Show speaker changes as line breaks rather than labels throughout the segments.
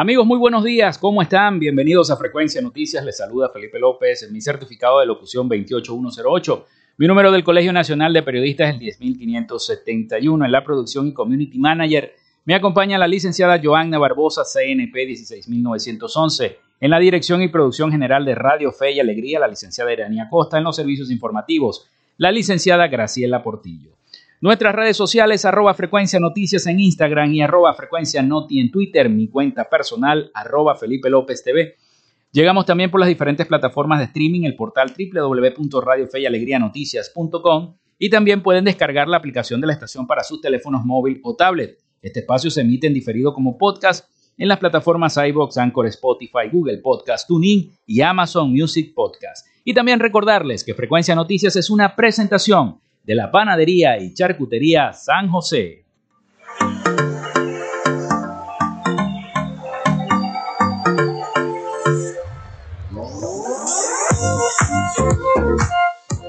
Amigos, muy buenos días, ¿cómo están? Bienvenidos a Frecuencia Noticias, les saluda Felipe López, en mi certificado de locución 28108. Mi número del Colegio Nacional de Periodistas es el 10571. En la producción y community manager me acompaña la licenciada Joanna Barbosa, CNP 16911. En la dirección y producción general de Radio Fe y Alegría, la licenciada Irania Costa. En los servicios informativos, la licenciada Graciela Portillo. Nuestras redes sociales, arroba frecuencia noticias en Instagram y arroba frecuencia noti en Twitter, mi cuenta personal, arroba Felipe López TV. Llegamos también por las diferentes plataformas de streaming, el portal www.radiofeyalegrianoticias.com y también pueden descargar la aplicación de la estación para sus teléfonos móvil o tablet. Este espacio se emite en diferido como podcast en las plataformas iBox, Anchor, Spotify, Google Podcast, TuneIn y Amazon Music Podcast. Y también recordarles que Frecuencia Noticias es una presentación de la panadería y charcutería San José.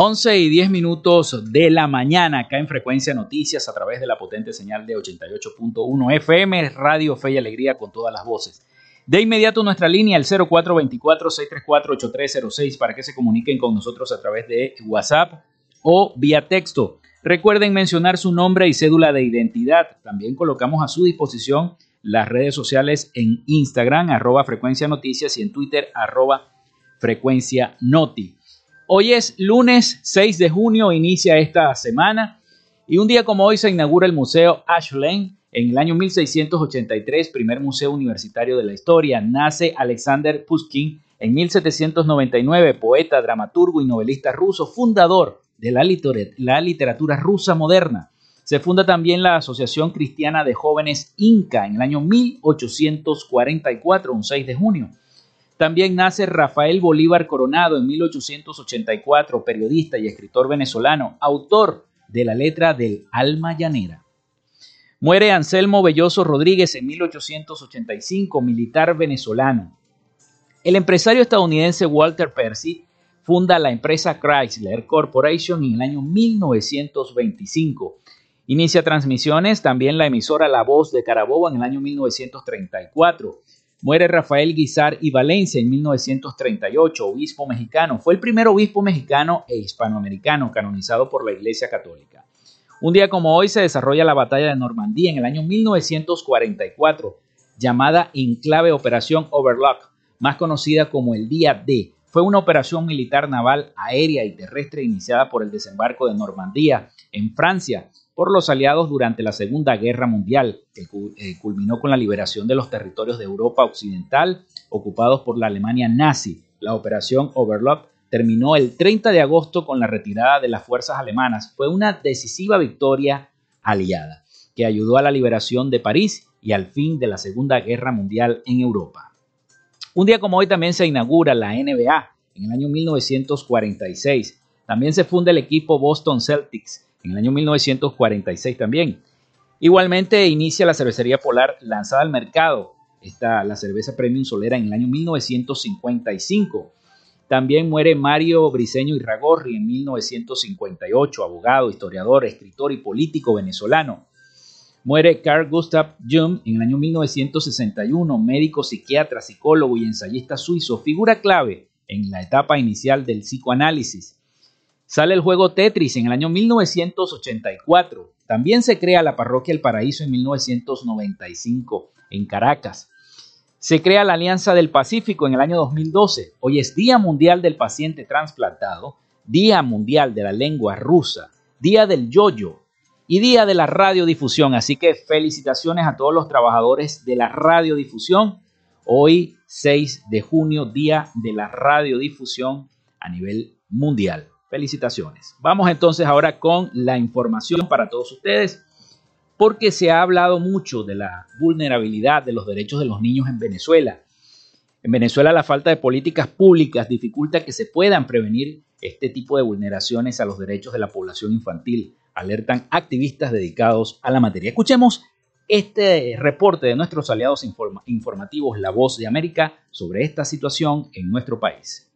11 y 10 minutos de la mañana acá en Frecuencia Noticias a través de la potente señal de 88.1 FM, Radio Fe y Alegría con todas las voces. De inmediato nuestra línea el 0424-634-8306 para que se comuniquen con nosotros a través de WhatsApp o vía texto. Recuerden mencionar su nombre y cédula de identidad. También colocamos a su disposición las redes sociales en Instagram, arroba frecuencia noticias y en Twitter, arroba frecuencia noti. Hoy es lunes 6 de junio, inicia esta semana y un día como hoy se inaugura el Museo Ashland. En el año 1683, primer museo universitario de la historia, nace Alexander Pushkin en 1799, poeta, dramaturgo y novelista ruso, fundador de la, la literatura rusa moderna. Se funda también la Asociación Cristiana de Jóvenes Inca en el año 1844, un 6 de junio. También nace Rafael Bolívar Coronado en 1884, periodista y escritor venezolano, autor de la letra del Alma Llanera. Muere Anselmo Belloso Rodríguez en 1885, militar venezolano. El empresario estadounidense Walter Percy funda la empresa Chrysler Corporation en el año 1925. Inicia transmisiones también la emisora La Voz de Carabobo en el año 1934. Muere Rafael Guizar y Valencia en 1938, obispo mexicano. Fue el primer obispo mexicano e hispanoamericano canonizado por la Iglesia Católica. Un día como hoy se desarrolla la batalla de Normandía en el año 1944, llamada en clave Operación Overlock, más conocida como el Día D. fue una operación militar naval aérea y terrestre iniciada por el desembarco de Normandía en Francia por los aliados durante la Segunda Guerra Mundial, que eh, culminó con la liberación de los territorios de Europa Occidental ocupados por la Alemania nazi. La operación Overlord terminó el 30 de agosto con la retirada de las fuerzas alemanas. Fue una decisiva victoria aliada que ayudó a la liberación de París y al fin de la Segunda Guerra Mundial en Europa. Un día como hoy también se inaugura la NBA en el año 1946. También se funda el equipo Boston Celtics en el año 1946 también. Igualmente inicia la cervecería Polar lanzada al mercado, está la cerveza Premium Solera en el año 1955. También muere Mario Briceño Irragorri en 1958, abogado, historiador, escritor y político venezolano. Muere Carl Gustav Jung en el año 1961, médico, psiquiatra, psicólogo y ensayista suizo, figura clave en la etapa inicial del psicoanálisis. Sale el juego Tetris en el año 1984. También se crea la parroquia El Paraíso en 1995 en Caracas. Se crea la Alianza del Pacífico en el año 2012. Hoy es Día Mundial del Paciente Transplantado, Día Mundial de la Lengua Rusa, Día del Yoyo y Día de la Radiodifusión. Así que felicitaciones a todos los trabajadores de la radiodifusión. Hoy 6 de junio, Día de la Radiodifusión a nivel mundial. Felicitaciones. Vamos entonces ahora con la información para todos ustedes, porque se ha hablado mucho de la vulnerabilidad de los derechos de los niños en Venezuela. En Venezuela la falta de políticas públicas dificulta que se puedan prevenir este tipo de vulneraciones a los derechos de la población infantil, alertan activistas dedicados a la materia. Escuchemos este reporte de nuestros aliados informativos La Voz de América sobre esta situación en nuestro país.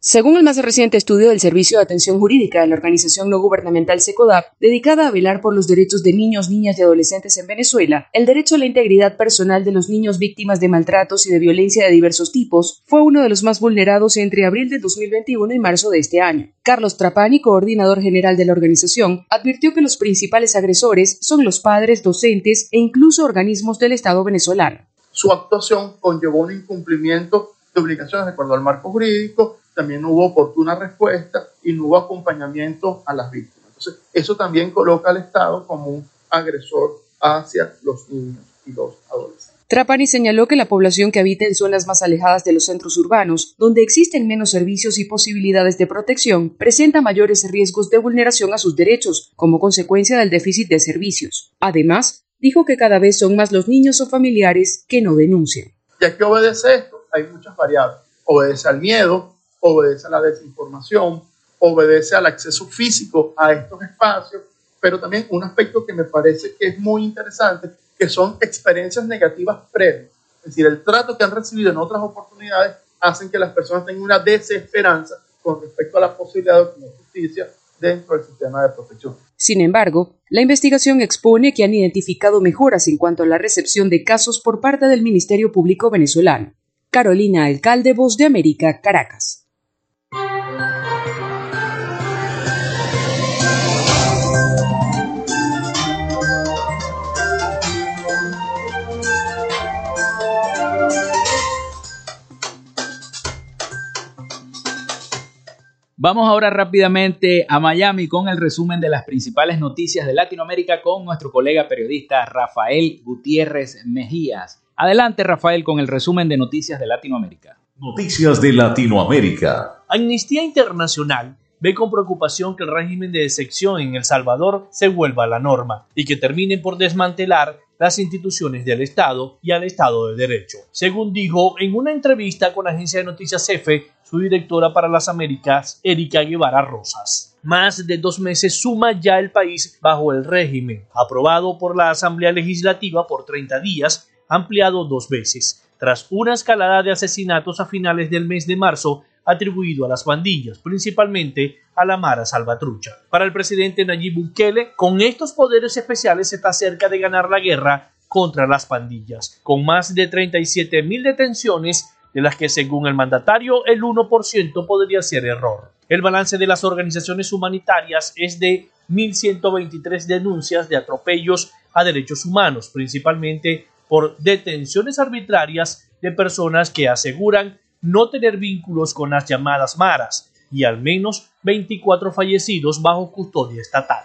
Según el más reciente estudio del Servicio de Atención Jurídica de la organización no gubernamental SECODAP, dedicada a velar por los derechos de niños, niñas y adolescentes en Venezuela, el derecho a la integridad personal de los niños víctimas de maltratos y de violencia de diversos tipos fue uno de los más vulnerados entre abril de 2021 y marzo de este año. Carlos Trapani, coordinador general de la organización, advirtió que los principales agresores son los padres, docentes e incluso organismos del Estado venezolano.
Su actuación conllevó un incumplimiento de obligaciones de acuerdo al marco jurídico también no hubo oportuna respuesta y no hubo acompañamiento a las víctimas. Entonces, eso también coloca al Estado como un agresor hacia los niños y los adolescentes.
Trapani señaló que la población que habita en zonas más alejadas de los centros urbanos, donde existen menos servicios y posibilidades de protección, presenta mayores riesgos de vulneración a sus derechos como consecuencia del déficit de servicios. Además, dijo que cada vez son más los niños o familiares que no denuncian.
¿Y a qué obedece esto? Hay muchas variables. Obedece al miedo, obedece a la desinformación, obedece al acceso físico a estos espacios, pero también un aspecto que me parece que es muy interesante, que son experiencias negativas previas. Es decir, el trato que han recibido en otras oportunidades hacen que las personas tengan una desesperanza con respecto a la posibilidad de obtener justicia dentro del sistema de protección.
Sin embargo, la investigación expone que han identificado mejoras en cuanto a la recepción de casos por parte del Ministerio Público venezolano. Carolina Alcalde, Voz de América, Caracas.
Vamos ahora rápidamente a Miami con el resumen de las principales noticias de Latinoamérica con nuestro colega periodista Rafael Gutiérrez Mejías. Adelante Rafael con el resumen de noticias de Latinoamérica.
Noticias de Latinoamérica.
Amnistía Internacional ve con preocupación que el régimen de excepción en El Salvador se vuelva la norma y que termine por desmantelar las instituciones del Estado y al Estado de Derecho. Según dijo en una entrevista con la agencia de noticias EFE, su directora para las Américas, Erika Guevara Rosas. Más de dos meses suma ya el país bajo el régimen, aprobado por la Asamblea Legislativa por 30 días, ampliado dos veces, tras una escalada de asesinatos a finales del mes de marzo atribuido a las bandillas, principalmente a la Mara Salvatrucha. Para el presidente Nayib Bukele, con estos poderes especiales está cerca de ganar la guerra contra las pandillas, con más de 37 mil detenciones, de las que según el mandatario el 1% podría ser error. El balance de las organizaciones humanitarias es de 1.123 denuncias de atropellos a derechos humanos, principalmente por detenciones arbitrarias de personas que aseguran no tener vínculos con las llamadas maras y al menos 24 fallecidos bajo custodia estatal.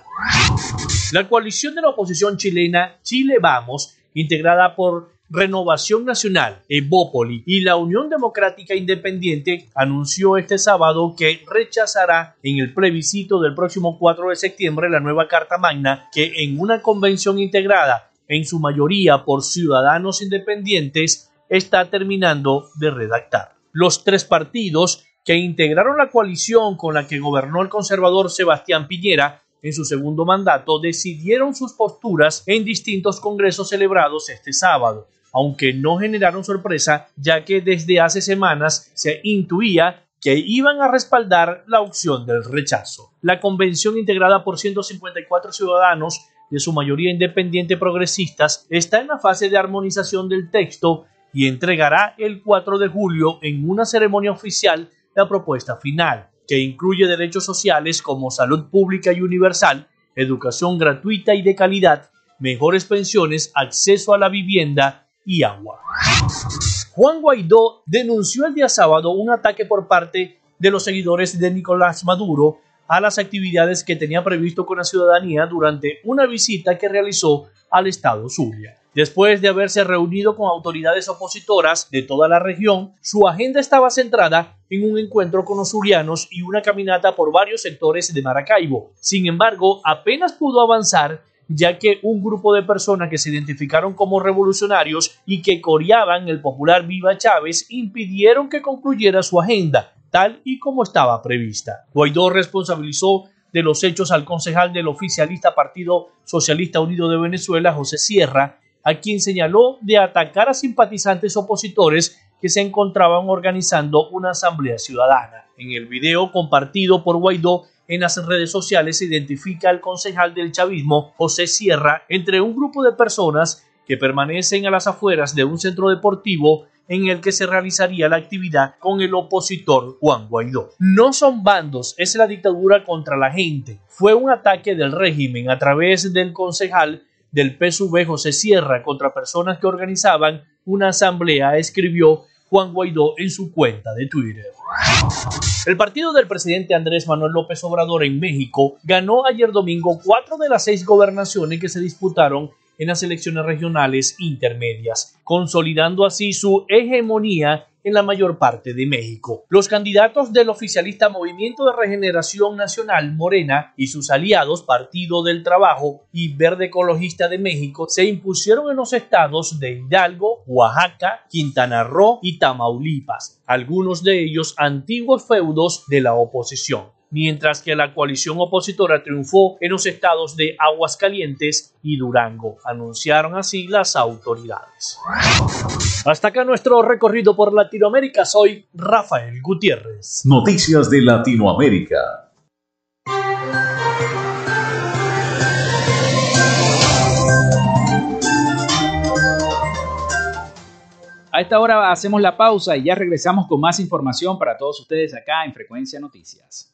La coalición de la oposición chilena Chile Vamos, integrada por Renovación Nacional, Evópoli y la Unión Democrática Independiente anunció este sábado que rechazará en el plebiscito del próximo 4 de septiembre la nueva Carta Magna que en una convención integrada en su mayoría por ciudadanos independientes está terminando de redactar. Los tres partidos que integraron la coalición con la que gobernó el conservador Sebastián Piñera en su segundo mandato decidieron sus posturas en distintos congresos celebrados este sábado aunque no generaron sorpresa, ya que desde hace semanas se intuía que iban a respaldar la opción del rechazo. La convención integrada por 154 ciudadanos, de su mayoría independiente progresistas, está en la fase de armonización del texto y entregará el 4 de julio en una ceremonia oficial la propuesta final, que incluye derechos sociales como salud pública y universal, educación gratuita y de calidad, mejores pensiones, acceso a la vivienda, y agua. Juan Guaidó denunció el día sábado un ataque por parte de los seguidores de Nicolás Maduro a las actividades que tenía previsto con la ciudadanía durante una visita que realizó al estado Zulia. Después de haberse reunido con autoridades opositoras de toda la región, su agenda estaba centrada en un encuentro con los zulianos y una caminata por varios sectores de Maracaibo. Sin embargo, apenas pudo avanzar ya que un grupo de personas que se identificaron como revolucionarios y que coreaban el popular Viva Chávez impidieron que concluyera su agenda, tal y como estaba prevista. Guaidó responsabilizó de los hechos al concejal del oficialista Partido Socialista Unido de Venezuela, José Sierra, a quien señaló de atacar a simpatizantes opositores que se encontraban organizando una asamblea ciudadana. En el video compartido por Guaidó en las redes sociales se identifica al concejal del chavismo, José Sierra, entre un grupo de personas que permanecen a las afueras de un centro deportivo en el que se realizaría la actividad con el opositor Juan Guaidó. No son bandos, es la dictadura contra la gente. Fue un ataque del régimen a través del concejal del PSV José Sierra contra personas que organizaban una asamblea, escribió Juan Guaidó en su cuenta de Twitter. El partido del presidente Andrés Manuel López Obrador en México ganó ayer domingo cuatro de las seis gobernaciones que se disputaron en las elecciones regionales intermedias, consolidando así su hegemonía en la mayor parte de México. Los candidatos del oficialista Movimiento de Regeneración Nacional Morena y sus aliados Partido del Trabajo y Verde Ecologista de México se impusieron en los estados de Hidalgo, Oaxaca, Quintana Roo y Tamaulipas, algunos de ellos antiguos feudos de la oposición mientras que la coalición opositora triunfó en los estados de Aguascalientes y Durango, anunciaron así las autoridades. Hasta acá nuestro recorrido por Latinoamérica, soy Rafael Gutiérrez.
Noticias de Latinoamérica.
A esta hora hacemos la pausa y ya regresamos con más información para todos ustedes acá en Frecuencia Noticias.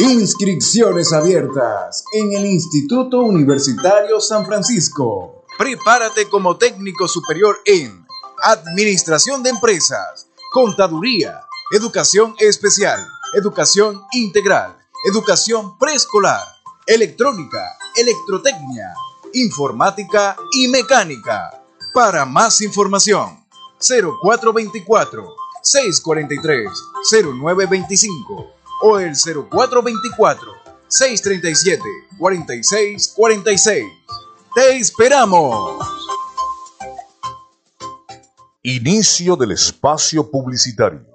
Inscripciones abiertas en el Instituto Universitario San Francisco. Prepárate como técnico superior en Administración de Empresas, Contaduría, Educación Especial, Educación Integral, Educación Preescolar, Electrónica, Electrotecnia, Informática y Mecánica. Para más información, 0424 643 0925 o el 0424-637-4646. ¡Te esperamos!
Inicio del espacio publicitario.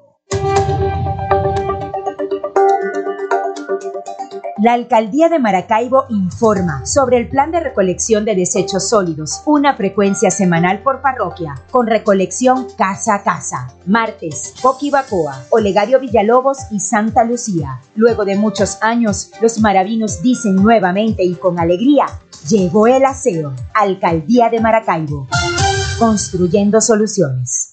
La Alcaldía de Maracaibo informa sobre el plan de recolección de desechos sólidos, una frecuencia semanal por parroquia, con recolección casa a casa. Martes, Coquibacoa, Olegario Villalobos y Santa Lucía. Luego de muchos años, los maravinos dicen nuevamente y con alegría, llegó el aseo. Alcaldía de Maracaibo. Construyendo soluciones.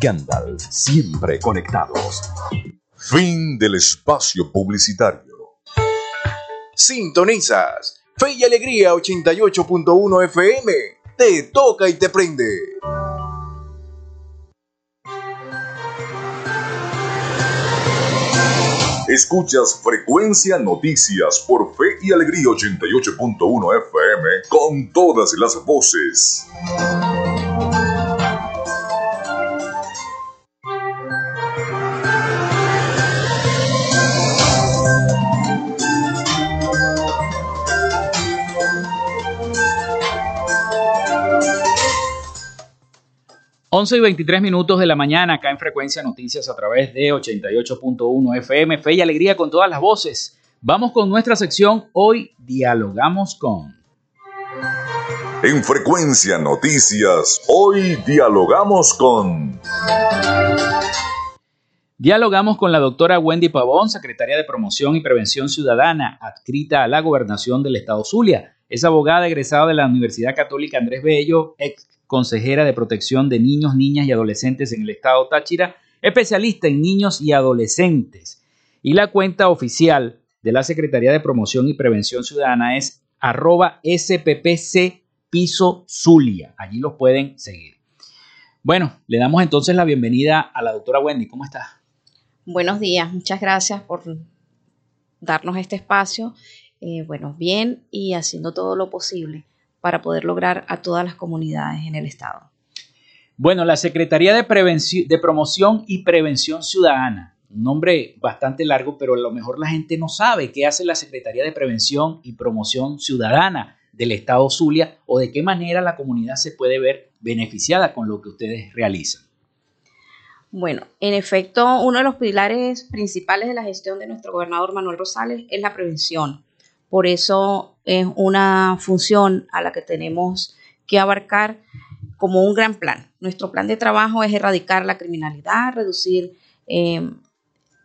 Gandalf, siempre conectados.
Fin del espacio publicitario.
Sintonizas. Fe y Alegría 88.1 FM. Te toca y te prende.
Escuchas Frecuencia Noticias por Fe y Alegría 88.1 FM con todas las voces.
11 y 23 minutos de la mañana acá en Frecuencia Noticias a través de 88.1 FM. Fe y alegría con todas las voces. Vamos con nuestra sección. Hoy dialogamos con.
En Frecuencia Noticias, hoy dialogamos con.
Dialogamos con la doctora Wendy Pavón, secretaria de Promoción y Prevención Ciudadana, adscrita a la gobernación del Estado Zulia. Es abogada egresada de la Universidad Católica Andrés Bello, ex consejera de protección de niños, niñas y adolescentes en el estado Táchira, especialista en niños y adolescentes. Y la cuenta oficial de la Secretaría de Promoción y Prevención Ciudadana es arroba SPPC Piso Zulia. Allí los pueden seguir. Bueno, le damos entonces la bienvenida a la doctora Wendy. ¿Cómo está?
Buenos días, muchas gracias por darnos este espacio. Eh, bueno, bien y haciendo todo lo posible para poder lograr a todas las comunidades en el Estado?
Bueno, la Secretaría de, de Promoción y Prevención Ciudadana, un nombre bastante largo, pero a lo mejor la gente no sabe qué hace la Secretaría de Prevención y Promoción Ciudadana del Estado Zulia o de qué manera la comunidad se puede ver beneficiada con lo que ustedes realizan.
Bueno, en efecto, uno de los pilares principales de la gestión de nuestro gobernador Manuel Rosales es la prevención. Por eso es una función a la que tenemos que abarcar como un gran plan. Nuestro plan de trabajo es erradicar la criminalidad, reducir, eh,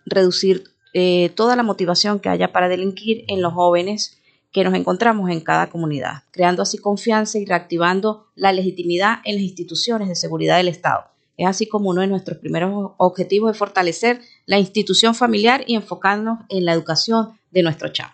reducir eh, toda la motivación que haya para delinquir en los jóvenes que nos encontramos en cada comunidad, creando así confianza y reactivando la legitimidad en las instituciones de seguridad del Estado. Es así como uno de nuestros primeros objetivos es fortalecer la institución familiar y enfocarnos en la educación de nuestro chavo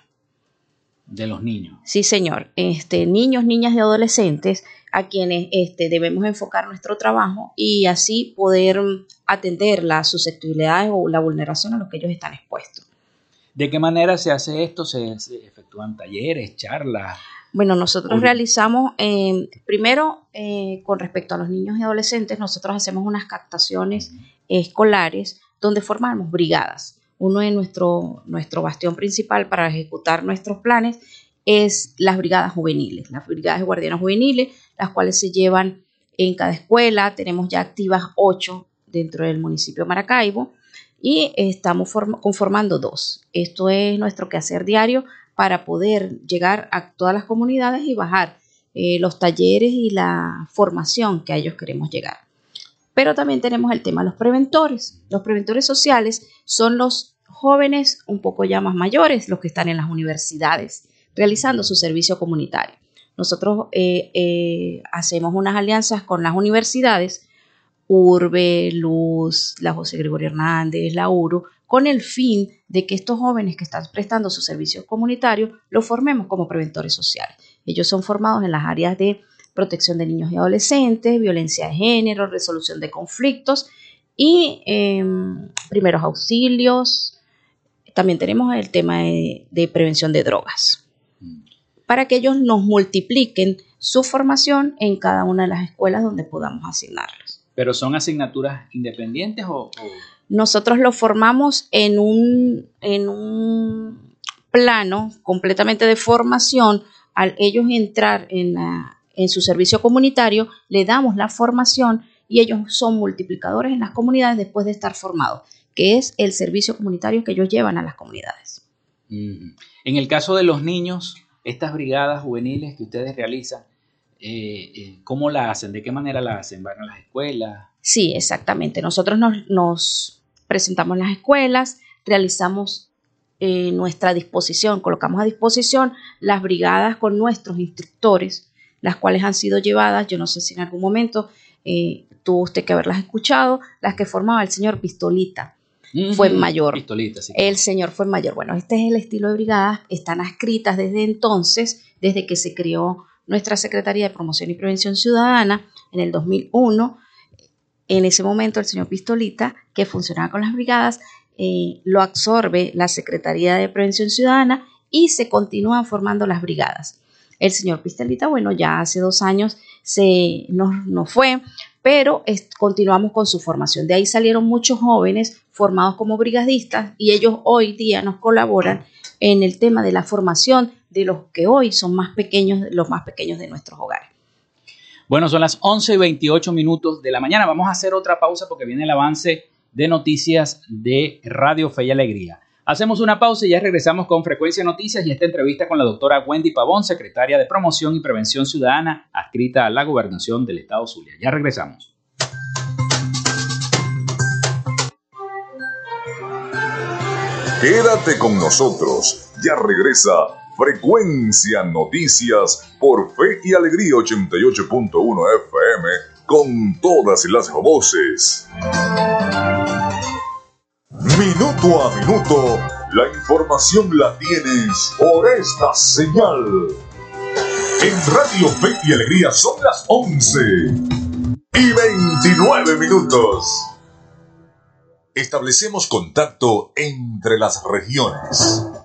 de los niños.
Sí, señor. Este, niños, niñas y adolescentes a quienes este, debemos enfocar nuestro trabajo y así poder atender las susceptibilidades o la vulneración a los que ellos están expuestos.
¿De qué manera se hace esto? ¿Se, efectúan talleres, charlas?
Bueno, nosotros realizamos, eh, primero, eh, con respecto a los niños y adolescentes, nosotros hacemos unas captaciones escolares donde formamos brigadas uno de nuestro, nuestro bastión principal para ejecutar nuestros planes es las brigadas juveniles, las brigadas de guardianes juveniles, las cuales se llevan en cada escuela. Tenemos ya activas ocho dentro del municipio de Maracaibo y estamos conformando dos. Esto es nuestro quehacer diario para poder llegar a todas las comunidades y bajar eh, los talleres y la formación que a ellos queremos llegar. Pero también tenemos el tema de los preventores. Los preventores sociales son los jóvenes un poco ya más mayores, los que están en las universidades, realizando su servicio comunitario. Nosotros eh, eh, hacemos unas alianzas con las universidades, Urbe, Luz, la José Gregorio Hernández, la URU, con el fin de que estos jóvenes que están prestando su servicio comunitario los formemos como preventores sociales. Ellos son formados en las áreas de protección de niños y adolescentes, violencia de género, resolución de conflictos y em, primeros auxilios, también tenemos el tema de, prevención de drogas, para que ellos nos multipliquen su formación en cada una de las escuelas donde podamos asignarlos.
¿Pero son asignaturas independientes o...?
Nosotros lo formamos en un, en un plano completamente de formación. Al ellos entrar en, en su servicio comunitario, le damos la formación y ellos son multiplicadores en las comunidades después de estar formados que es el servicio comunitario que ellos llevan a las comunidades.
En el caso de los niños, estas brigadas juveniles que ustedes realizan, eh, eh, ¿cómo la hacen? ¿De qué manera la hacen? ¿Van a las escuelas?
Sí, exactamente. Nosotros nos, presentamos en las escuelas, realizamos eh, nuestra disposición, colocamos a disposición las brigadas con nuestros instructores, las cuales han sido llevadas, yo no sé si en algún momento tuvo usted que haberlas escuchado, las que formaba el señor Pistolita fue mayor. El señor fue mayor. Bueno, este es el estilo de brigadas. Están adscritas desde entonces, desde que se creó nuestra Secretaría de Promoción y Prevención Ciudadana en el 2001. En ese momento, el señor Pistolita, que funcionaba con las brigadas, eh, lo absorbe la Secretaría de Prevención Ciudadana y se continúan formando las brigadas. El señor Pistolita, bueno, ya hace dos años se nos, fue, pero continuamos con su formación. De ahí salieron muchos jóvenes formados como brigadistas y ellos hoy día nos colaboran en el tema de la formación de los que hoy son más pequeños, los más pequeños de nuestros hogares.
Bueno, son las 11 y 28 minutos de la mañana. Vamos a hacer otra pausa porque viene el avance de noticias de Radio Fe y Alegría. Hacemos una pausa y ya regresamos con Frecuencia Noticias y esta entrevista con la doctora Wendy Pavón, secretaria de Promoción y Prevención Ciudadana, adscrita a la gobernación del Estado Zulia. Ya regresamos.
Quédate con nosotros. Ya regresa Frecuencia Noticias por Fe y Alegría 88.1 FM con todas las voces. Minuto a minuto, la información la tienes por esta señal. En Radio Fe y Alegría son las 11 y 29 minutos. Establecemos contacto entre las regiones.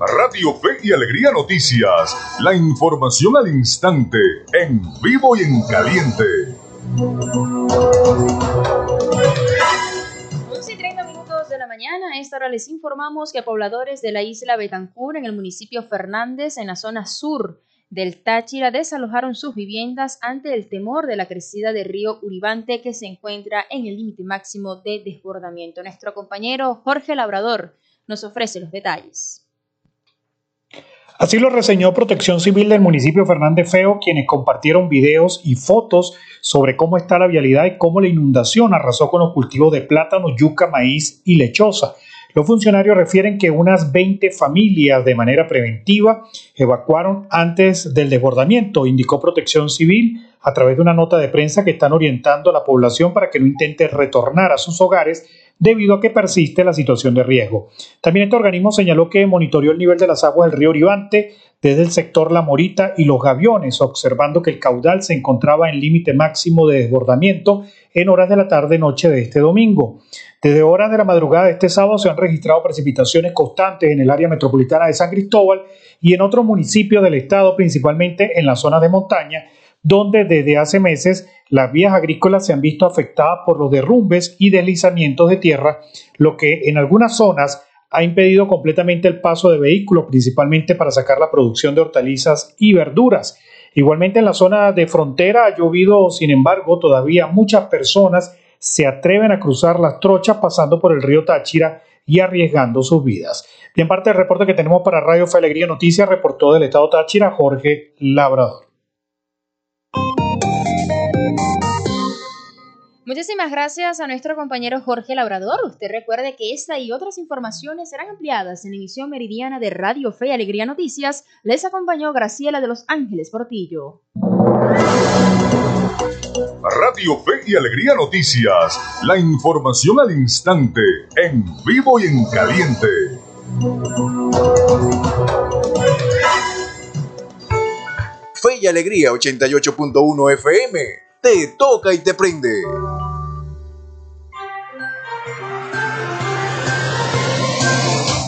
Radio Fe y Alegría Noticias, la información al instante, en vivo y en caliente.
11 y 30 minutos de la mañana, a esta hora les informamos que pobladores de la isla Betancur, en el municipio Fernández, en la zona sur del Táchira, desalojaron sus viviendas ante el temor de la crecida del río Uribante que se encuentra en el límite máximo de desbordamiento. Nuestro compañero Jorge Labrador nos ofrece los detalles.
Así lo reseñó Protección Civil del municipio Fernández Feo, quienes compartieron videos y fotos sobre cómo está la vialidad y cómo la inundación arrasó con los cultivos de plátano, yuca, maíz y lechosa. Los funcionarios refieren que unas 20 familias de manera preventiva evacuaron antes del desbordamiento, indicó Protección Civil a través de una nota de prensa que están orientando a la población para que no intente retornar a sus hogares debido a que persiste la situación de riesgo. También este organismo señaló que monitoreó el nivel de las aguas del río Oribante desde el sector La Morita y Los Gaviones, observando que el caudal se encontraba en límite máximo de desbordamiento en horas de la tarde-noche de este domingo. Desde horas de la madrugada de este sábado se han registrado precipitaciones constantes en el área metropolitana de San Cristóbal y en otros municipios del estado, principalmente en las zonas de montaña, donde desde hace meses las vías agrícolas se han visto afectadas por los derrumbes y deslizamientos de tierra, lo que en algunas zonas ha impedido completamente el paso de vehículos, principalmente para sacar la producción de hortalizas y verduras. Igualmente en la zona de frontera ha llovido, sin embargo, todavía muchas personas se atreven a cruzar las trochas pasando por el río Táchira y arriesgando sus vidas. Bien, parte del reporte que tenemos para Radio Fe Noticias reportó del estado Táchira Jorge Labrador.
Muchísimas gracias a nuestro compañero Jorge Labrador. Usted recuerde que esta y otras informaciones serán ampliadas en la emisión meridiana de Radio Fe y Alegría Noticias. Les acompañó Graciela de Los Ángeles Portillo.
Radio Fe y Alegría Noticias. La información al instante, en vivo y en caliente.
Fe y Alegría 88.1 FM. Te toca y te prende.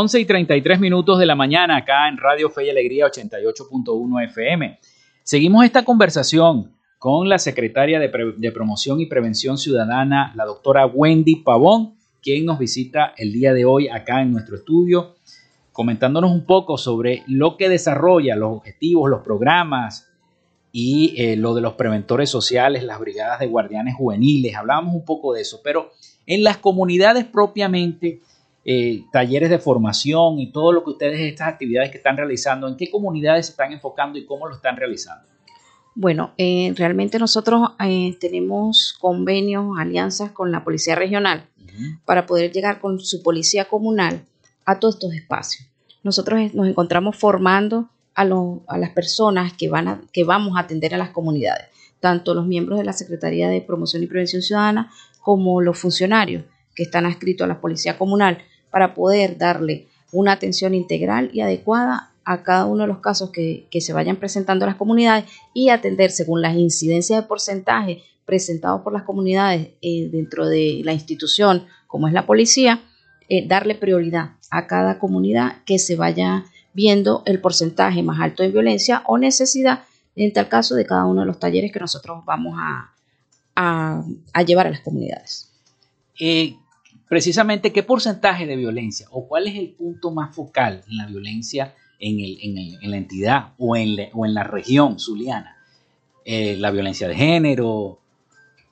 11 y 33 minutos de la mañana acá en Radio Fe y Alegría 88.1 FM. Seguimos esta conversación con la secretaria de, Promoción y Prevención Ciudadana, la doctora Wendy Pavón, quien nos visita el día de hoy acá en nuestro estudio, comentándonos un poco sobre lo que desarrolla, los objetivos, los programas y eh, lo de los preventores sociales, las brigadas de guardianes juveniles. Hablábamos un poco de eso, pero en las comunidades propiamente eh, talleres de formación y todo lo que ustedes, estas actividades que están realizando, ¿en qué comunidades se están enfocando y cómo lo están realizando?
Bueno, eh, realmente nosotros eh, tenemos convenios, alianzas con la Policía Regional para poder llegar con su Policía Comunal a todos estos espacios. Nosotros nos encontramos formando a, a las personas que, van a, que vamos a atender a las comunidades, tanto los miembros de la Secretaría de Promoción y Prevención Ciudadana como los funcionarios que están adscritos a la Policía Comunal para poder darle una atención integral y adecuada a cada uno de los casos que, se vayan presentando a las comunidades y atender según las incidencias de porcentaje presentados por las comunidades eh, dentro de la institución, como es la policía, eh, darle prioridad a cada comunidad que se vaya viendo el porcentaje más alto de violencia o necesidad en tal caso de cada uno de los talleres que nosotros vamos a, a, llevar a las comunidades.
Eh, precisamente qué porcentaje de violencia o cuál es el punto más focal en la violencia en, el, en, la entidad o en, o en la región zuliana. Eh, la violencia de género,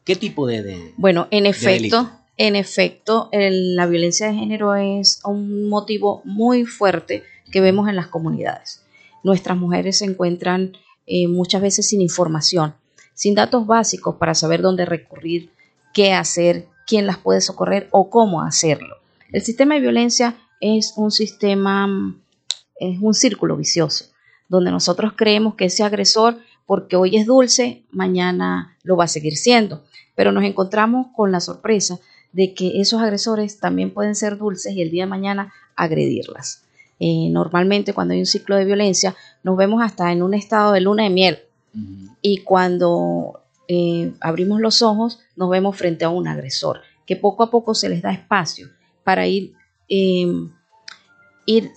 ¿qué tipo de...
bueno, en efecto, en efecto, la violencia de género es un motivo muy fuerte que vemos en las comunidades. Nuestras mujeres se encuentran eh, muchas veces sin información, sin datos básicos para saber dónde recurrir, qué hacer, quién las puede socorrer o cómo hacerlo. El sistema de violencia es un sistema, es un círculo vicioso, donde nosotros creemos que ese agresor, porque hoy es dulce, mañana lo va a seguir siendo. Pero nos encontramos con la sorpresa de que esos agresores también pueden ser dulces y el día de mañana agredirlas. Eh, normalmente cuando hay un ciclo de violencia nos vemos hasta en un estado de luna de miel y cuando eh, abrimos los ojos, nos vemos frente a un agresor, que poco a poco se les da espacio para ir, em, ir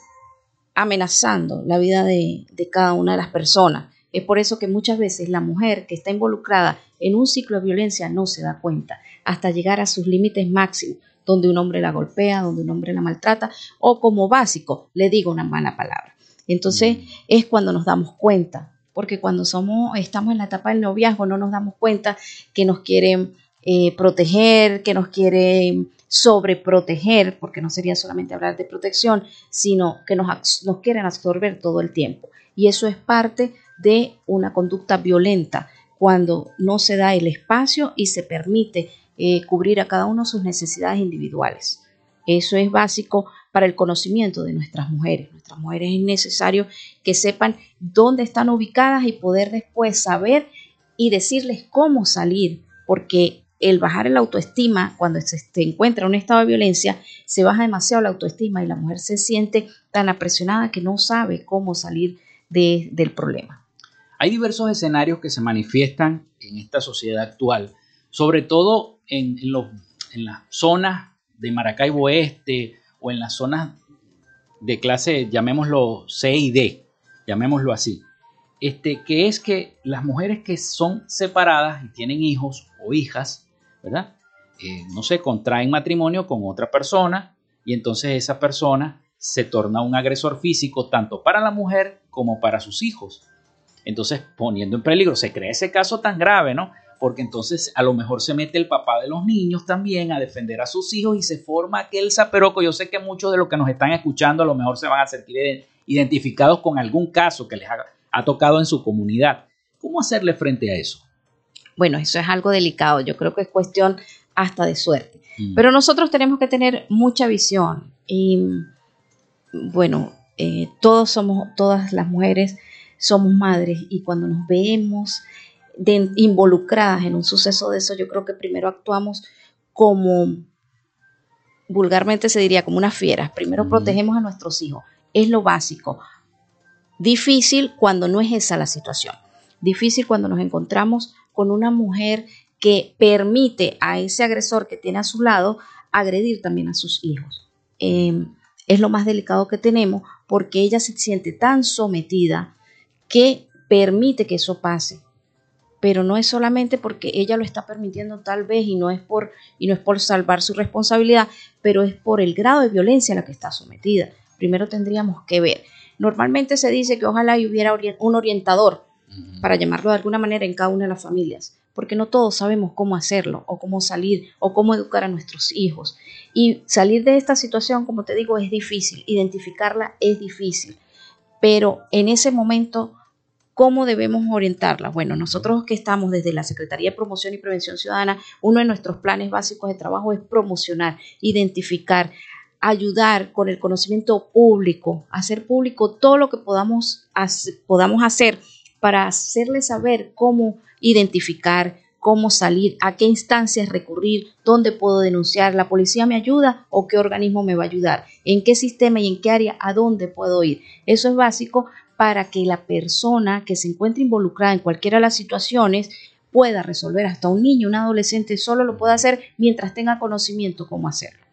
amenazando la vida de, de cada una de las personas. Es por eso que muchas veces la mujer que está involucrada en un ciclo de violencia no se da cuenta, hasta llegar a sus límites máximos, donde un hombre la golpea, donde un hombre la maltrata, o como básico le diga una mala palabra. Entonces mm. es cuando nos damos cuenta porque cuando somos, estamos en la etapa del noviazgo no nos damos cuenta que nos quieren eh, proteger, que nos quieren sobreproteger, porque no sería solamente hablar de protección, sino que nos, nos quieren absorber todo el tiempo. Y eso es parte de una conducta violenta, cuando no se da el espacio y se permite eh, cubrir a cada uno sus necesidades individuales. Eso es básico para el conocimiento de nuestras mujeres. Nuestras mujeres es necesario que sepan dónde están ubicadas y poder después saber y decirles cómo salir, porque el bajar el autoestima cuando se, encuentra en un estado de violencia, se baja demasiado la autoestima y la mujer se siente tan apresionada que no sabe cómo salir del problema.
Hay diversos escenarios que se manifiestan en esta sociedad actual, sobre todo en, en las zonas de Maracaibo Oeste o en las zonas de clase, llamémoslo C y D, llamémoslo así, este, que es que las mujeres que son separadas y tienen hijos o hijas, ¿verdad? Eh, no sé, contraen matrimonio con otra persona y entonces esa persona se torna un agresor físico tanto para la mujer como para sus hijos. Entonces, poniendo en peligro, se crea ese caso tan grave, ¿no? Porque entonces a lo mejor se mete el papá de los niños también a defender a sus hijos y se forma aquel zaperoco. Yo sé que muchos de los que nos están escuchando a lo mejor se van a sentir identificados con algún caso que les ha, tocado en su comunidad. ¿Cómo hacerle frente a eso?
Bueno, eso es algo delicado. Yo creo que es cuestión hasta de suerte. Mm. Pero nosotros tenemos que tener mucha visión. Y bueno, eh, todos somos, todas las mujeres somos madres y cuando nos vemos involucradas en un suceso de eso, yo creo que primero actuamos como, vulgarmente se diría, como unas fieras. Primero protegemos a nuestros hijos. Es lo básico. Difícil cuando no es esa la situación. Difícil cuando nos encontramos con una mujer que permite a ese agresor que tiene a su lado agredir también a sus hijos. Em, es lo más delicado que tenemos porque ella se siente tan sometida que permite que eso pase pero no es solamente porque ella lo está permitiendo tal vez y no es por y no es por salvar su responsabilidad, pero es por el grado de violencia a la que está sometida. Primero tendríamos que ver. Normalmente se dice que ojalá hubiera un orientador, para llamarlo de alguna manera, en cada una de las familias, porque no todos sabemos cómo hacerlo o cómo salir o cómo educar a nuestros hijos. Y salir de esta situación, como te digo, es difícil, identificarla es difícil, pero en ese momento ¿Cómo debemos orientarla? Bueno, nosotros que estamos desde la Secretaría de Promoción y Prevención Ciudadana, uno de nuestros planes básicos de trabajo es promocionar, identificar, ayudar con el conocimiento público, hacer público todo lo que podamos, podamos hacer para hacerle saber cómo identificar, cómo salir, a qué instancias recurrir, dónde puedo denunciar, la policía me ayuda o qué organismo me va a ayudar, en qué sistema y en qué área, a dónde puedo ir. Eso es básico para que la persona que se encuentre involucrada en cualquiera de las situaciones pueda resolver. Hasta un niño, un adolescente solo lo puede hacer mientras tenga conocimiento cómo hacerlo.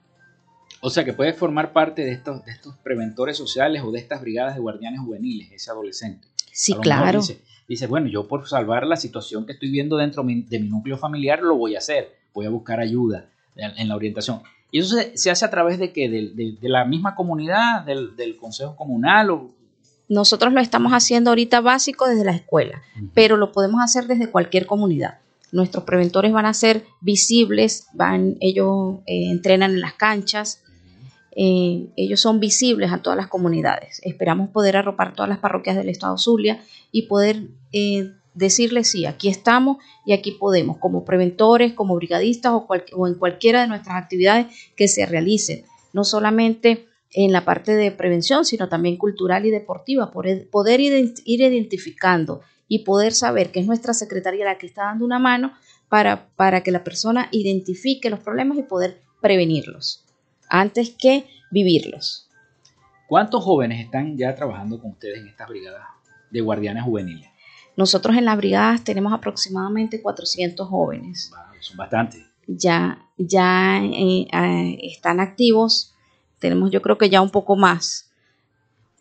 O sea que puede formar parte de estos, de estos preventores sociales o de estas brigadas de guardianes juveniles, ese adolescente.
Sí, claro.
Dice, bueno, yo por salvar la situación que estoy viendo dentro de mi núcleo familiar lo voy a hacer, voy a buscar ayuda en, la orientación. Y eso se, hace a través de que de, la misma comunidad, del, del consejo comunal o
nosotros lo estamos haciendo ahorita básico desde la escuela, pero lo podemos hacer desde cualquier comunidad. Nuestros preventores van a ser visibles, van, ellos eh, entrenan en las canchas, eh, ellos son visibles a todas las comunidades. Esperamos poder arropar todas las parroquias del estado Zulia y poder eh, decirles, sí, aquí estamos y aquí podemos, como preventores, como brigadistas o, o en cualquiera de nuestras actividades que se realicen. No solamente en la parte de prevención, sino también cultural y deportiva, poder ir identificando y poder saber que es nuestra secretaria la que está dando una mano para, para que la persona identifique los problemas y poder prevenirlos antes que vivirlos.
¿Cuántos jóvenes están ya trabajando con ustedes en estas brigadas de guardianes juveniles?
Nosotros en las brigadas tenemos aproximadamente 400 jóvenes.
son bastantes.
Ya, ya eh, eh, están activos tenemos yo creo que ya un poco más,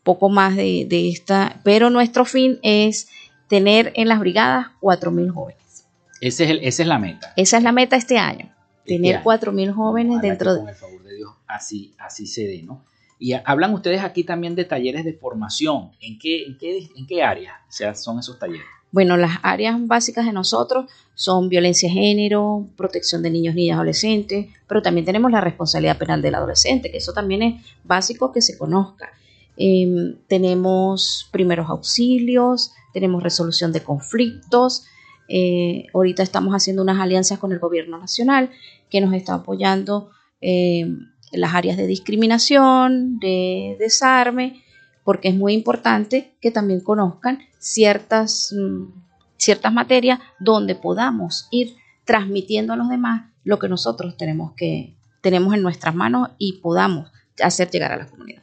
poco más de, esta, pero nuestro fin es tener en las brigadas 4.000 jóvenes.
Ese es esa es la meta.
Esa es la meta este año, tener 4.000 jóvenes dentro
de... Con el favor de Dios, así, así se dé, ¿no? Y hablan ustedes aquí también de talleres de formación. ¿En qué, en qué, en qué áreas son esos talleres?
Bueno, las áreas básicas de nosotros son violencia de género, protección de niños, niñas, adolescentes, pero también tenemos la responsabilidad penal del adolescente, que eso también es básico que se conozca. Em, tenemos primeros auxilios, tenemos resolución de conflictos. Eh, ahorita estamos haciendo unas alianzas con el gobierno nacional que nos está apoyando em, en las áreas de discriminación, de desarme, porque es muy importante que también conozcan ciertas, mm, ciertas materias donde podamos ir transmitiendo a los demás lo que nosotros tenemos que tenemos en nuestras manos y podamos hacer llegar a la comunidad.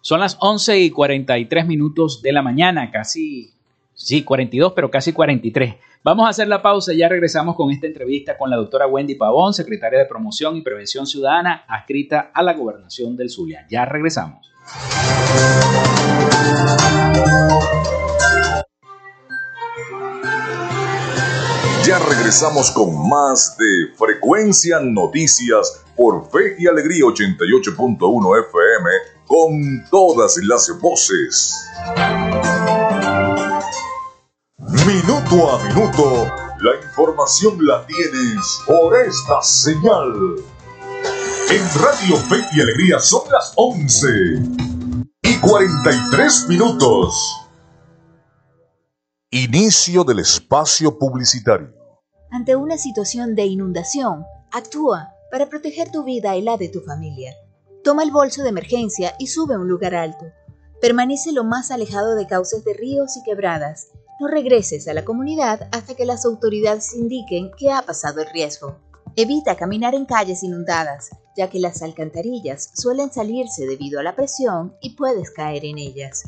Son las 11 y 43 minutos de la mañana, casi, sí, 42, pero casi 43. Vamos a hacer la pausa y ya regresamos con esta entrevista con la doctora Wendy Pavón, secretaria de Promoción y Prevención Ciudadana, adscrita a la Gobernación del Zulia. Ya regresamos.
Ya regresamos con más de Frecuencia Noticias por Fe y Alegría 88.1 FM con todas las voces. Minuto a minuto, la información la tienes por esta señal. En Radio Fe y Alegría son las 11 y 43 minutos. Inicio del espacio publicitario.
Ante una situación de inundación, actúa para proteger tu vida y la de tu familia. Toma el bolso de emergencia y sube a un lugar alto. Permanece lo más alejado de cauces de ríos y quebradas. No regreses a la comunidad hasta que las autoridades indiquen que ha pasado el riesgo. Evita caminar en calles inundadas ya que las alcantarillas suelen salirse debido a la presión y puedes caer en ellas.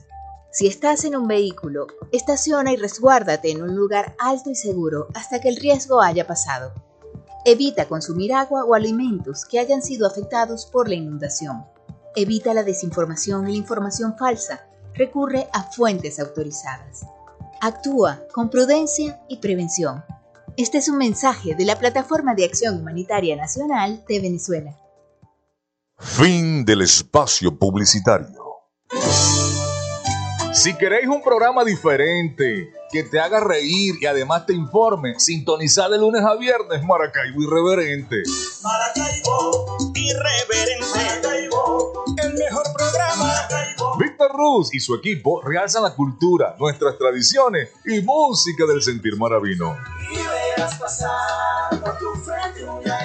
Si estás en un vehículo, estaciona y resguárdate en un lugar alto y seguro hasta que el riesgo haya pasado. Evita consumir agua o alimentos que hayan sido afectados por la inundación. Evita la desinformación y la información falsa. Recurre a fuentes autorizadas. Actúa con prudencia y prevención. Este es un mensaje de la Plataforma de Acción Humanitaria Nacional de Venezuela.
Fin del espacio publicitario.
Si queréis un programa diferente, que te haga reír y además te informe, sintonizar de lunes a viernes Maracaibo Irreverente.
Maracaibo Irreverente. Maracaibo, el mejor programa. Maracaibo.
Víctor Ruz y su equipo realzan la cultura, nuestras tradiciones y música del sentir maravino.
Y verás pasar por tu frente. Una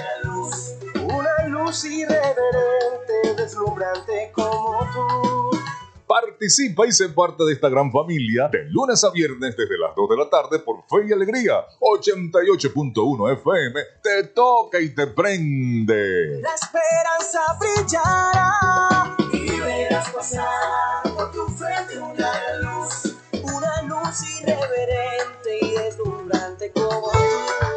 luz irreverente, deslumbrante como tú.
Participa y sé parte de esta gran familia de lunes a viernes desde las 2 de la tarde por Fe y Alegría 88.1 FM. Te toca y te prende.
La esperanza brillará y verás pasar por tu frente una luz. Una luz irreverente y deslumbrante como tú.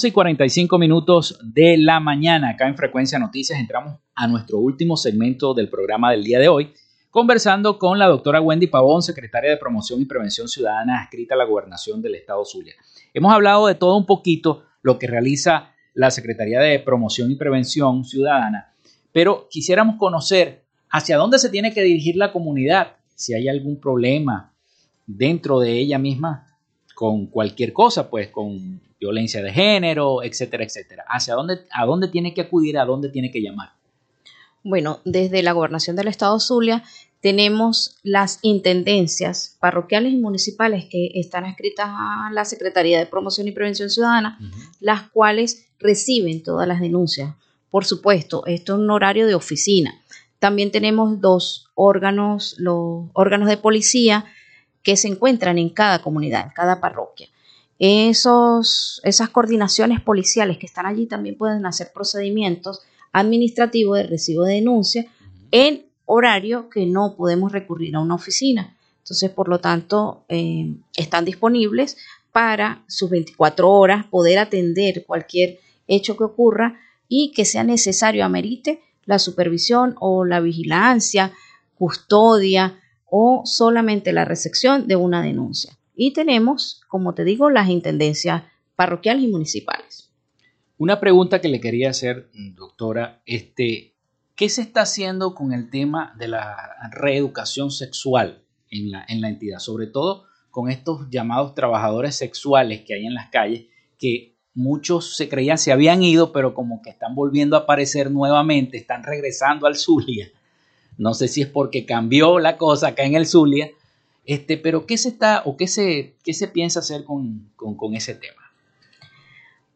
Once y 45 minutos de la mañana, acá en Frecuencia Noticias, entramos a nuestro último segmento del programa del día de hoy, conversando con la doctora Wendy Pavón, secretaria de Promoción y Prevención Ciudadana adscrita a la Gobernación del Estado Zulia. Hemos hablado de todo un poquito lo que realiza la Secretaría de Promoción y Prevención Ciudadana, pero quisiéramos conocer hacia dónde se tiene que dirigir la comunidad, si hay algún problema dentro de ella misma con cualquier cosa, pues con violencia de género, etcétera, etcétera. ¿Hacia dónde, a dónde tiene que acudir, a dónde tiene que llamar?
Bueno, desde la gobernación del estado Zulia tenemos las intendencias parroquiales y municipales que están escritas a la Secretaría de Promoción y Prevención Ciudadana, las cuales reciben todas las denuncias. Por supuesto, esto es un horario de oficina. También tenemos dos órganos, los órganos de policía que se encuentran en cada comunidad, en cada parroquia. Esos, esas coordinaciones policiales que están allí también pueden hacer procedimientos administrativos de recibo de denuncia en horario que no podemos recurrir a una oficina. Entonces, por lo tanto, eh, están disponibles para sus 24 horas poder atender cualquier hecho que ocurra y que sea necesario, amerite la supervisión o la vigilancia, custodia o solamente la recepción de una denuncia. Y tenemos, como te digo, las intendencias parroquiales y municipales.
Una pregunta que le quería hacer, doctora, este, ¿qué se está haciendo con el tema de la reeducación sexual en la, en la entidad? Sobre todo con estos llamados trabajadores sexuales que hay en las calles, que muchos se creían se habían ido, pero como que están volviendo a aparecer nuevamente, están regresando al Zulia. No sé si es porque cambió la cosa acá en el Zulia, este, pero ¿qué se está o qué se, qué se piensa hacer con, ese tema?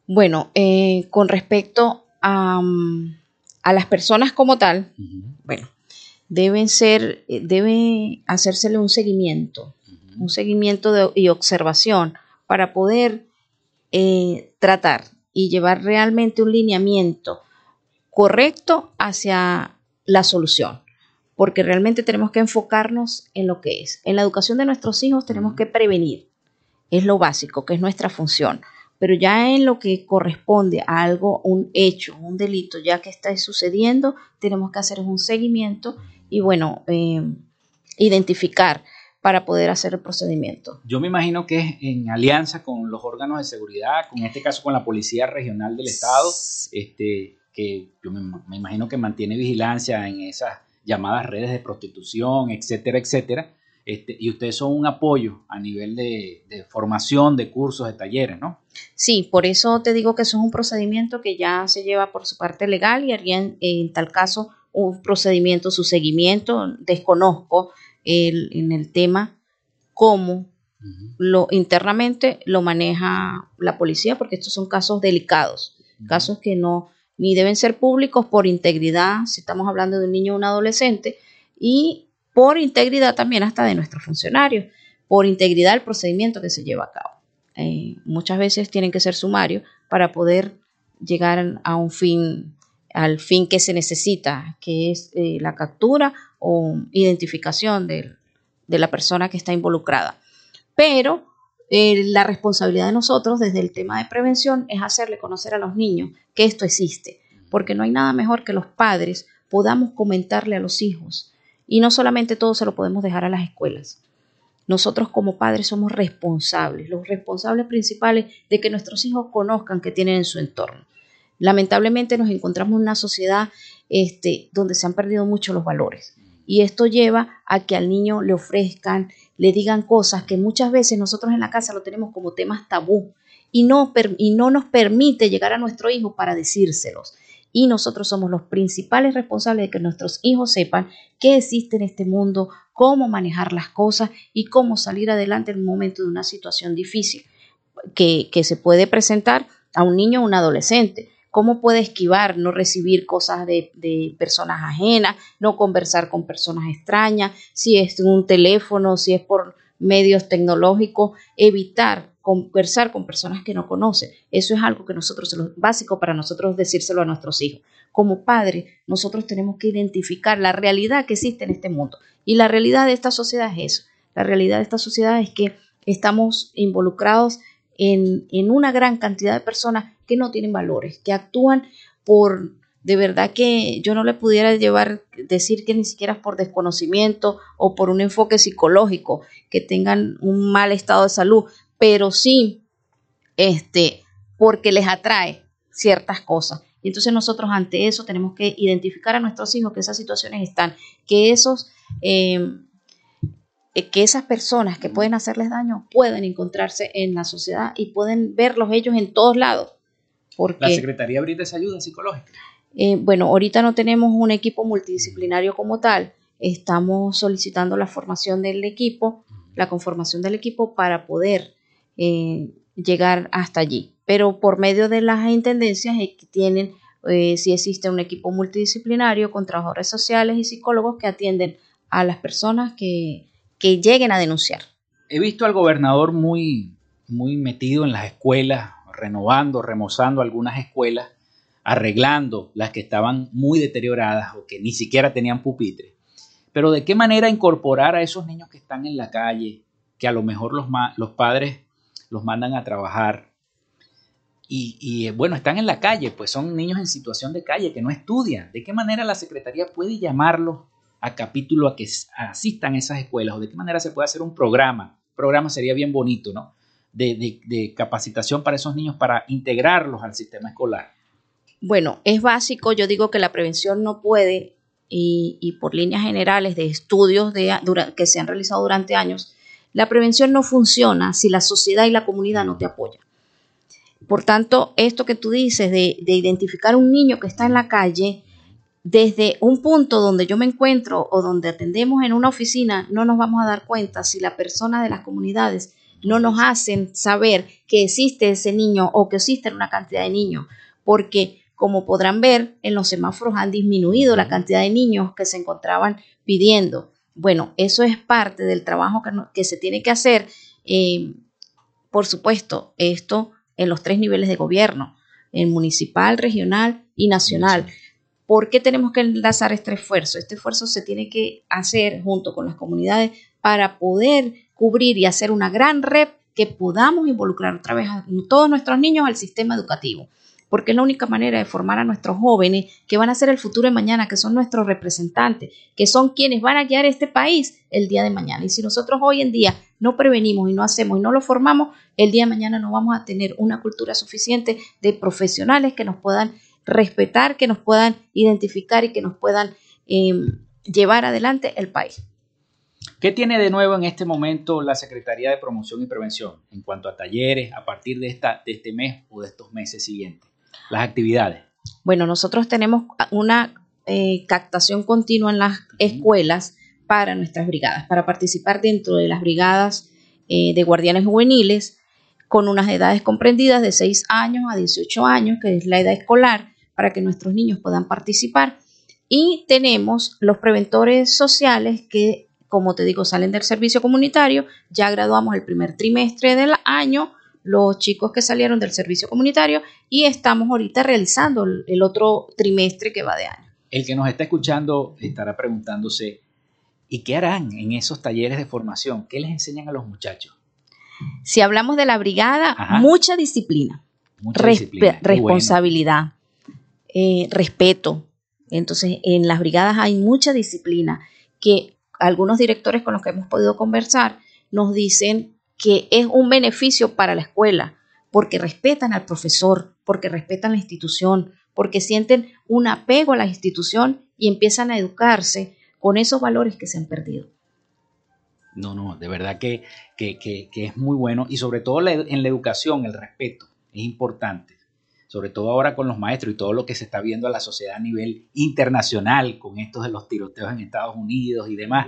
Bueno, eh, con respecto a, a, las personas como tal, bueno, deben ser, eh, debe hacérsele un seguimiento, un seguimiento de, y observación para poder eh, tratar y llevar realmente un lineamiento correcto hacia la solución, porque realmente tenemos que enfocarnos en lo que es. En la educación de nuestros hijos tenemos que prevenir, es lo básico, que es nuestra función, pero ya en lo que corresponde a algo, un hecho, un delito, ya que está sucediendo, tenemos que hacer un seguimiento y bueno, eh, identificar para poder hacer el procedimiento.
Yo me imagino que es en alianza con los órganos de seguridad, con este caso con la Policía Regional del Estado, este, que yo me, imagino que mantiene vigilancia en esas llamadas redes de prostitución, etcétera, etcétera. Este, y ustedes son un apoyo a nivel de, formación, de cursos, de talleres, ¿no?
Sí, por eso te digo que eso es un procedimiento que ya se lleva por su parte legal y haría en tal caso un procedimiento, su seguimiento. Desconozco en el tema cómo lo internamente lo maneja la policía, porque estos son casos delicados, casos que no ni deben ser públicos por integridad, si estamos hablando de un niño o un adolescente, y por integridad también hasta de nuestros funcionarios, por integridad del procedimiento que se lleva a cabo. Eh, muchas veces tienen que ser sumarios para poder llegar a un fin, al fin que se necesita, que es eh, la captura o identificación de, la persona que está involucrada. Pero eh, la responsabilidad de nosotros desde el tema de prevención es hacerle conocer a los niños que esto existe, porque no hay nada mejor que los padres podamos comentarle a los hijos. Y no solamente todo se lo podemos dejar a las escuelas. Nosotros como padres somos responsables, los responsables principales de que nuestros hijos conozcan que tienen en su entorno. Lamentablemente nos encontramos en una sociedad este, donde se han perdido mucho los valores. Y esto lleva a que al niño le ofrezcan, le digan cosas que muchas veces nosotros en la casa lo tenemos como temas tabú y no, y no nos permite llegar a nuestro hijo para decírselos. Y nosotros somos los principales responsables de que nuestros hijos sepan qué existe en este mundo, cómo manejar las cosas y cómo salir adelante en un momento de una situación difícil que, que se puede presentar a un niño o un adolescente cómo puede esquivar, no recibir cosas de, personas ajenas, no conversar con personas extrañas, si es un teléfono, si es por medios tecnológicos, evitar conversar con personas que no conoce. Eso es algo que nosotros, es básico para nosotros decírselo a nuestros hijos. Como padres, nosotros tenemos que identificar la realidad que existe en este mundo. Y la realidad de esta sociedad es eso. La realidad de esta sociedad es que estamos involucrados en, en una gran cantidad de personas que no tienen valores, que actúan por, de verdad que yo no le pudiera llevar, decir que ni siquiera por desconocimiento o por un enfoque psicológico, que tengan un mal estado de salud, pero sí, este, porque les atrae ciertas cosas. Y entonces nosotros ante eso tenemos que identificar a nuestros hijos que esas situaciones están, que esos... Eh, que esas personas que pueden hacerles daño pueden encontrarse en la sociedad y pueden verlos ellos en todos lados.
¿La Secretaría brinda esa ayuda psicológica?
Eh, bueno, ahorita no tenemos un equipo multidisciplinario como tal. Estamos solicitando la formación del equipo, la conformación del equipo para poder eh, llegar hasta allí. Pero por medio de las intendencias tienen, eh, si existe un equipo multidisciplinario con trabajadores sociales y psicólogos que atienden a las personas que, que lleguen a denunciar.
He visto al gobernador muy muy metido en las escuelas, renovando, remozando algunas escuelas, arreglando las que estaban muy deterioradas o que ni siquiera tenían pupitre. Pero de qué manera incorporar a esos niños que están en la calle, que a lo mejor los, padres los mandan a trabajar y, y, bueno, están en la calle, pues son niños en situación de calle que no estudian. ¿De qué manera la Secretaría puede llamarlos a capítulo a que asistan esas escuelas o de qué manera se puede hacer un programa? programa sería bien bonito, ¿no? De, de, capacitación para esos niños para integrarlos al sistema escolar.
Bueno, es básico, yo digo que la prevención no puede, y, por líneas generales de estudios que se han realizado durante años, la prevención no funciona si la sociedad y la comunidad no te apoyan. Por tanto, esto que tú dices de, de identificar un niño que está en la calle, desde un punto donde yo me encuentro o donde atendemos en una oficina, no nos vamos a dar cuenta si la persona de las comunidades no nos hacen saber que existe ese niño o que existe una cantidad de niños, porque como podrán ver, en los semáforos han disminuido la cantidad de niños que se encontraban pidiendo. Bueno, eso es parte del trabajo que, se tiene que hacer. Eh, por supuesto, esto en los tres niveles de gobierno, en municipal, regional y nacional. ¿Por qué tenemos que enlazar este esfuerzo? Este esfuerzo se tiene que hacer junto con las comunidades para poder cubrir y hacer una gran red que podamos involucrar otra vez a todos nuestros niños al sistema educativo, porque es la única manera de formar a nuestros jóvenes que van a ser el futuro de mañana, que son nuestros representantes, que son quienes van a guiar este país el día de mañana. Y si nosotros hoy en día no prevenimos y no hacemos y no lo formamos, el día de mañana no vamos a tener una cultura suficiente de profesionales que nos puedan respetar, que nos puedan identificar y que nos puedan em, llevar adelante el país.
¿Qué tiene de nuevo en este momento la Secretaría de Promoción y Prevención en cuanto a talleres a partir de, esta, de este mes o de estos meses siguientes? Las actividades.
Bueno, nosotros tenemos una eh, captación continua en las escuelas para nuestras brigadas, para participar dentro de las brigadas eh, de guardianes juveniles con unas edades comprendidas de 6 años a 18 años, que es la edad escolar, para que nuestros niños puedan participar. Y tenemos los preventores sociales que, como te digo, salen del servicio comunitario. Ya graduamos el primer trimestre del año los chicos que salieron del servicio comunitario y estamos ahorita realizando el otro trimestre que va de año.
El que nos está escuchando estará preguntándose, ¿y qué harán en esos talleres de formación? ¿Qué les enseñan a los muchachos?
Si hablamos de la brigada, mucha disciplina, responsabilidad, eh, respeto. Entonces, en las brigadas hay mucha disciplina que algunos directores con los que hemos podido conversar nos dicen que es un beneficio para la escuela, porque respetan al profesor, porque respetan la institución, porque sienten un apego a la institución y empiezan a educarse con esos valores que se han perdido.
No, no, de verdad que, que, que, es muy bueno y sobre todo en la educación el respeto es importante, sobre todo ahora con los maestros y todo lo que se está viendo a la sociedad a nivel internacional con estos de los tiroteos en Estados Unidos y demás.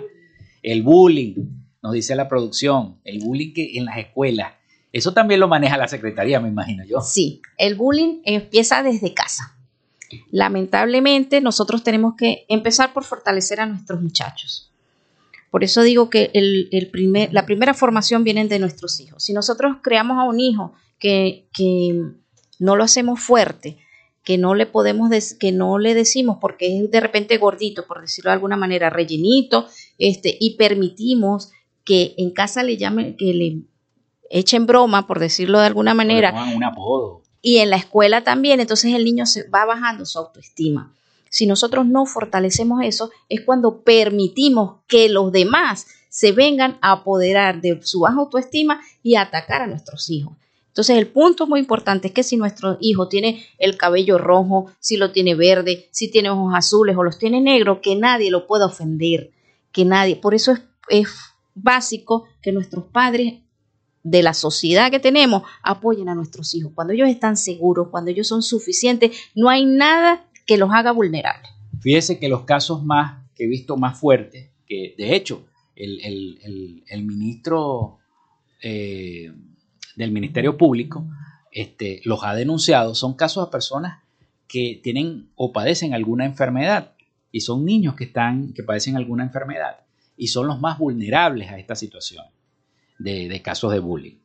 El bullying, nos dice la producción, el bullying que en las escuelas, eso también lo maneja la Secretaría, me imagino yo.
Sí, el bullying empieza desde casa. Lamentablemente nosotros tenemos que empezar por fortalecer a nuestros muchachos por eso digo que el, primer, la primera formación viene de nuestros hijos. Si nosotros creamos a un hijo que, no lo hacemos fuerte, que no le podemos que no le decimos porque es de repente gordito, por decirlo de alguna manera, rellenito, este, y permitimos que en casa le llamen, que le echen broma, por decirlo de alguna manera.
Un apodo.
Y en la escuela también, entonces el niño se va bajando su autoestima. Si nosotros no fortalecemos eso, es cuando permitimos que los demás se vengan a apoderar de su baja autoestima y a atacar a nuestros hijos. Entonces el punto muy importante es que si nuestro hijo tiene el cabello rojo, si lo tiene verde, si tiene ojos azules o los tiene negros, que nadie lo pueda ofender, que nadie. Por eso es, es básico que nuestros padres de la sociedad que tenemos apoyen a nuestros hijos. Cuando ellos están seguros, cuando ellos son suficientes, no hay nada que los haga vulnerables.
Fíjese que los casos más que he visto más fuertes, que de hecho el, ministro eh, del Ministerio Público este, los ha denunciado, son casos de personas que tienen o padecen alguna enfermedad y son niños que, están, que padecen alguna enfermedad y son los más vulnerables a esta situación de, de casos de bullying.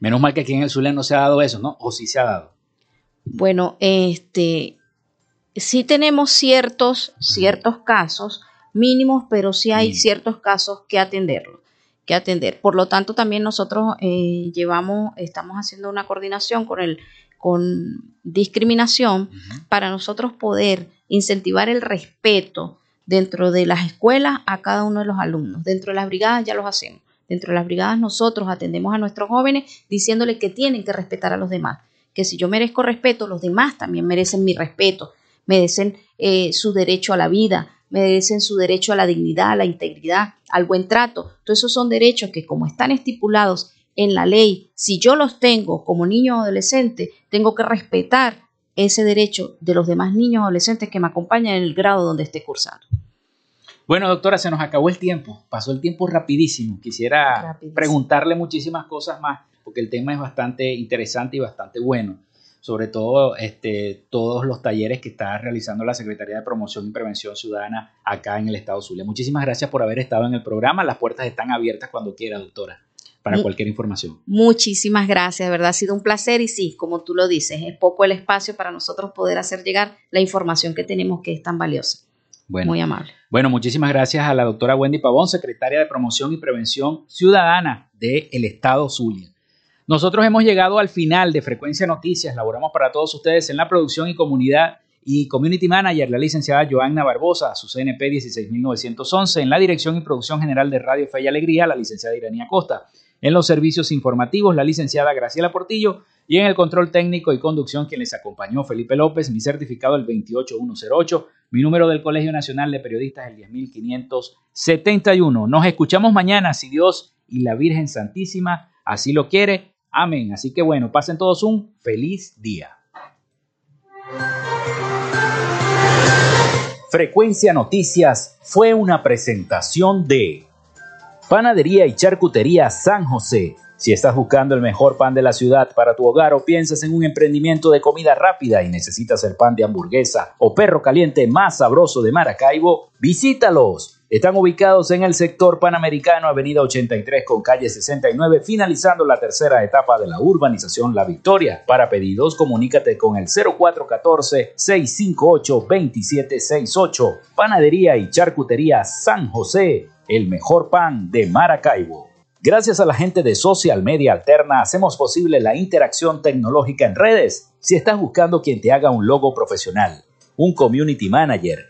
Menos mal que aquí en el Zulia no se ha dado eso, ¿no? O sí se ha dado.
Bueno, este, sí tenemos ciertos, ciertos casos mínimos, pero sí hay ciertos casos que atenderlo, que atender. Por lo tanto, también nosotros eh, llevamos, estamos haciendo una coordinación con el, con discriminación para nosotros poder incentivar el respeto dentro de las escuelas a cada uno de los alumnos. Dentro de las brigadas ya los hacemos. Dentro de las brigadas nosotros atendemos a nuestros jóvenes diciéndole que tienen que respetar a los demás, que si yo merezco respeto, los demás también merecen mi respeto, merecen eh, su derecho a la vida, merecen su derecho a la dignidad, a la integridad, al buen trato. Todos esos son derechos que como están estipulados en la ley, si yo los tengo como niño o adolescente, tengo que respetar ese derecho de los demás niños o adolescentes que me acompañan en el grado donde esté cursando.
Bueno, doctora, se nos acabó el tiempo. Pasó el tiempo rapidísimo. Quisiera preguntarle muchísimas cosas más, porque el tema es bastante interesante y bastante bueno. Sobre todo este, todos los talleres que está realizando la Secretaría de Promoción y Prevención Ciudadana acá en el Estado Zulia. Muchísimas gracias por haber estado en el programa. Las puertas están abiertas cuando quiera, doctora, para cualquier información.
Muchísimas gracias, de verdad ha sido un placer y sí, como tú lo dices, es poco el espacio para nosotros poder hacer llegar la información que tenemos que es tan valiosa. Muy amable.
Bueno, muchísimas gracias a la doctora Wendy Pavón, secretaria de Promoción y Prevención Ciudadana del Estado Zulia. Nosotros hemos llegado al final de Frecuencia Noticias. Laboramos para todos ustedes en la producción y comunidad y Community Manager, la licenciada Joanna Barbosa, su CNP 16911, en la dirección y producción general de Radio Fe y Alegría, la licenciada Iranía Costa, en los servicios informativos, la licenciada Graciela Portillo, y en el control técnico y conducción quien les acompañó Felipe López, mi certificado el 28108, mi número del Colegio Nacional de Periodistas el 10571. Nos escuchamos mañana si Dios y la Virgen Santísima así lo quiere. Amén. Así que bueno, pasen todos un feliz día. Frecuencia Noticias fue una presentación de Panadería y Charcutería San José si estás buscando el mejor pan de la ciudad para tu hogar o piensas en un emprendimiento de comida rápida y necesitas el pan de hamburguesa o perro caliente más sabroso de Maracaibo, visítalos. Están ubicados en el sector panamericano, Avenida 83 con calle 69, finalizando la tercera etapa de la urbanización La Victoria. Para pedidos, comunícate con el 0414-658-2768. Panadería y Charcutería San José, el mejor pan de Maracaibo. Gracias a la gente de Social Media Alterna hacemos posible la interacción tecnológica en redes. Si estás buscando quien te haga un logo profesional, un community manager,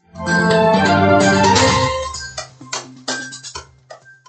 Música